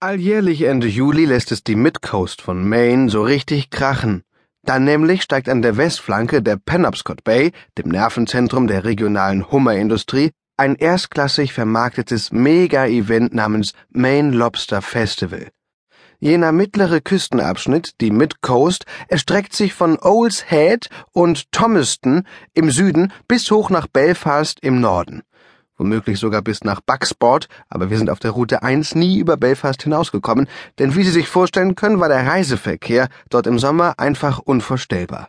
Alljährlich Ende Juli lässt es die Midcoast von Maine so richtig krachen. Dann nämlich steigt an der Westflanke der Penobscot Bay, dem Nervenzentrum der regionalen Hummerindustrie, ein erstklassig vermarktetes Mega-Event namens Maine Lobster Festival. Jener mittlere Küstenabschnitt, die Midcoast, erstreckt sich von Owl's Head und Thomaston im Süden bis hoch nach Belfast im Norden womöglich sogar bis nach Bucksport, aber wir sind auf der Route 1 nie über Belfast hinausgekommen, denn wie Sie sich vorstellen können, war der Reiseverkehr dort im Sommer einfach unvorstellbar.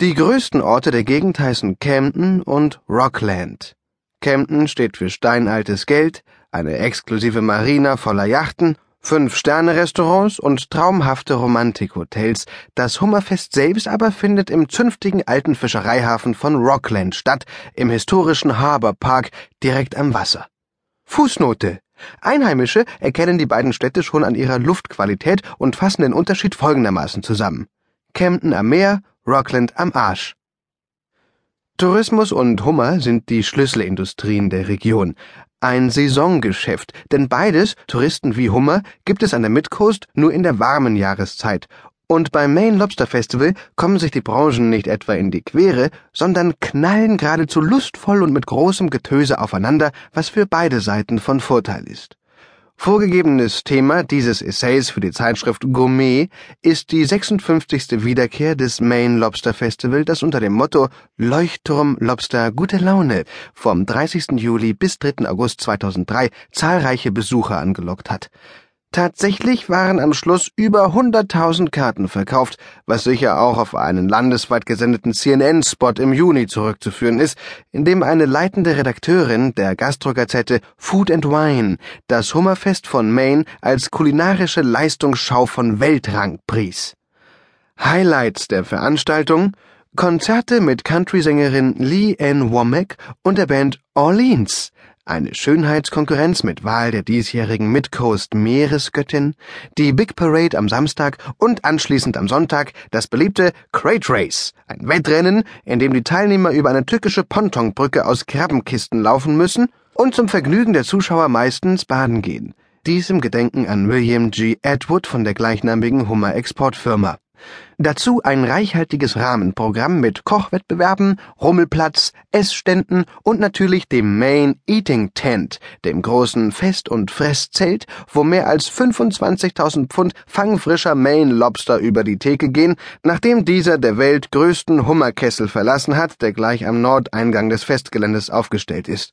Die größten Orte der Gegend heißen Camden und Rockland. Camden steht für steinaltes Geld, eine exklusive Marina voller Yachten Fünf-Sterne-Restaurants und traumhafte Romantikhotels. Das Hummerfest selbst aber findet im zünftigen alten Fischereihafen von Rockland statt, im historischen Harbour Park direkt am Wasser. Fußnote Einheimische erkennen die beiden Städte schon an ihrer Luftqualität und fassen den Unterschied folgendermaßen zusammen. Camden am Meer, Rockland am Arsch. Tourismus und Hummer sind die Schlüsselindustrien der Region. Ein Saisongeschäft, denn beides, Touristen wie Hummer, gibt es an der Midcoast nur in der warmen Jahreszeit. Und beim Maine Lobster Festival kommen sich die Branchen nicht etwa in die Quere, sondern knallen geradezu lustvoll und mit großem Getöse aufeinander, was für beide Seiten von Vorteil ist. Vorgegebenes Thema dieses Essays für die Zeitschrift Gourmet ist die 56. Wiederkehr des Maine Lobster Festival, das unter dem Motto Leuchtturm Lobster gute Laune vom 30. Juli bis 3. August 2003 zahlreiche Besucher angelockt hat. Tatsächlich waren am Schluss über 100.000 Karten verkauft, was sicher auch auf einen landesweit gesendeten CNN-Spot im Juni zurückzuführen ist, in dem eine leitende Redakteurin der Gastrogazette Food and Wine das Hummerfest von Maine als kulinarische Leistungsschau von Weltrang pries. Highlights der Veranstaltung Konzerte mit Countrysängerin Lee Ann Womack und der Band Orleans, eine Schönheitskonkurrenz mit Wahl der diesjährigen Midcoast Meeresgöttin, die Big Parade am Samstag und anschließend am Sonntag das beliebte Crate Race, ein Wettrennen, in dem die Teilnehmer über eine tückische Pontonbrücke aus Krabbenkisten laufen müssen und zum Vergnügen der Zuschauer meistens baden gehen. Dies im Gedenken an William G. Atwood von der gleichnamigen Hummer-Exportfirma. Dazu ein reichhaltiges Rahmenprogramm mit Kochwettbewerben, Rummelplatz, Essständen und natürlich dem Main Eating Tent, dem großen Fest- und Fresszelt, wo mehr als 25.000 Pfund fangfrischer Maine Lobster über die Theke gehen, nachdem dieser der Welt größten Hummerkessel verlassen hat, der gleich am Nordeingang des Festgeländes aufgestellt ist.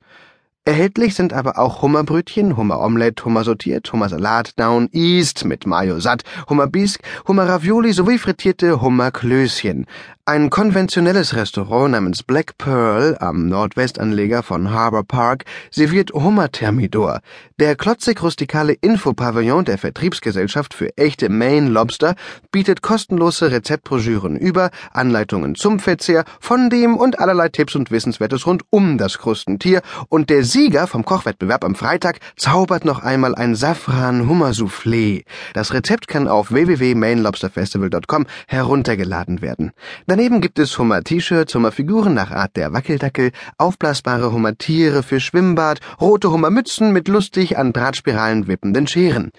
Erhältlich sind aber auch Hummerbrötchen, Hummeromelette, Hummer sortiert, Hummersalat Down East mit Mayo satt, Hummerbisque, Hummerravioli sowie frittierte Hummerklößchen. Ein konventionelles Restaurant namens Black Pearl am Nordwestanleger von Harbour Park serviert Hummerthermidor. Der klotzig-rustikale Infopavillon der Vertriebsgesellschaft für echte Maine Lobster bietet kostenlose Rezeptbroschüren über, Anleitungen zum Verzehr, von dem und allerlei Tipps und Wissenswertes rund um das Krustentier und der Sieger vom Kochwettbewerb am Freitag zaubert noch einmal ein Safran-Hummersoufflé. Das Rezept kann auf www.mainlobsterfestival.com heruntergeladen werden. Daneben gibt es Hummer-T-Shirts, Hummerfiguren nach Art der Wackeldackel, aufblasbare Hummertiere für Schwimmbad, rote Hummermützen mit lustig an Drahtspiralen wippenden Scheren.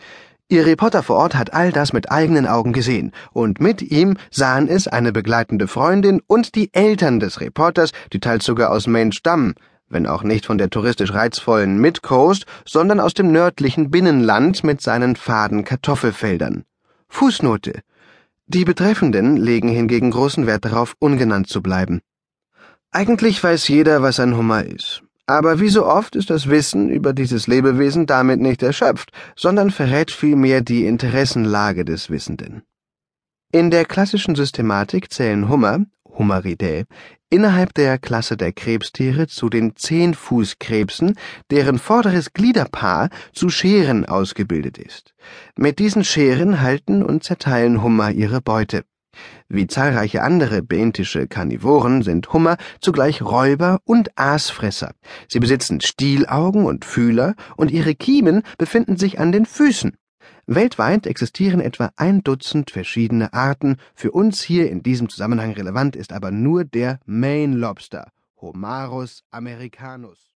Ihr Reporter vor Ort hat all das mit eigenen Augen gesehen, und mit ihm sahen es eine begleitende Freundin und die Eltern des Reporters, die teils sogar aus Maine stammen wenn auch nicht von der touristisch reizvollen Midcoast, sondern aus dem nördlichen Binnenland mit seinen faden Kartoffelfeldern. Fußnote. Die Betreffenden legen hingegen großen Wert darauf, ungenannt zu bleiben. Eigentlich weiß jeder, was ein Hummer ist. Aber wie so oft ist das Wissen über dieses Lebewesen damit nicht erschöpft, sondern verrät vielmehr die Interessenlage des Wissenden. In der klassischen Systematik zählen Hummer, Hummeridae, innerhalb der Klasse der Krebstiere zu den Zehnfußkrebsen, deren vorderes Gliederpaar zu Scheren ausgebildet ist. Mit diesen Scheren halten und zerteilen Hummer ihre Beute. Wie zahlreiche andere benthische Karnivoren sind Hummer zugleich Räuber und Aasfresser. Sie besitzen Stielaugen und Fühler und ihre Kiemen befinden sich an den Füßen. Weltweit existieren etwa ein Dutzend verschiedene Arten, für uns hier in diesem Zusammenhang relevant ist aber nur der Maine Lobster, Homarus americanus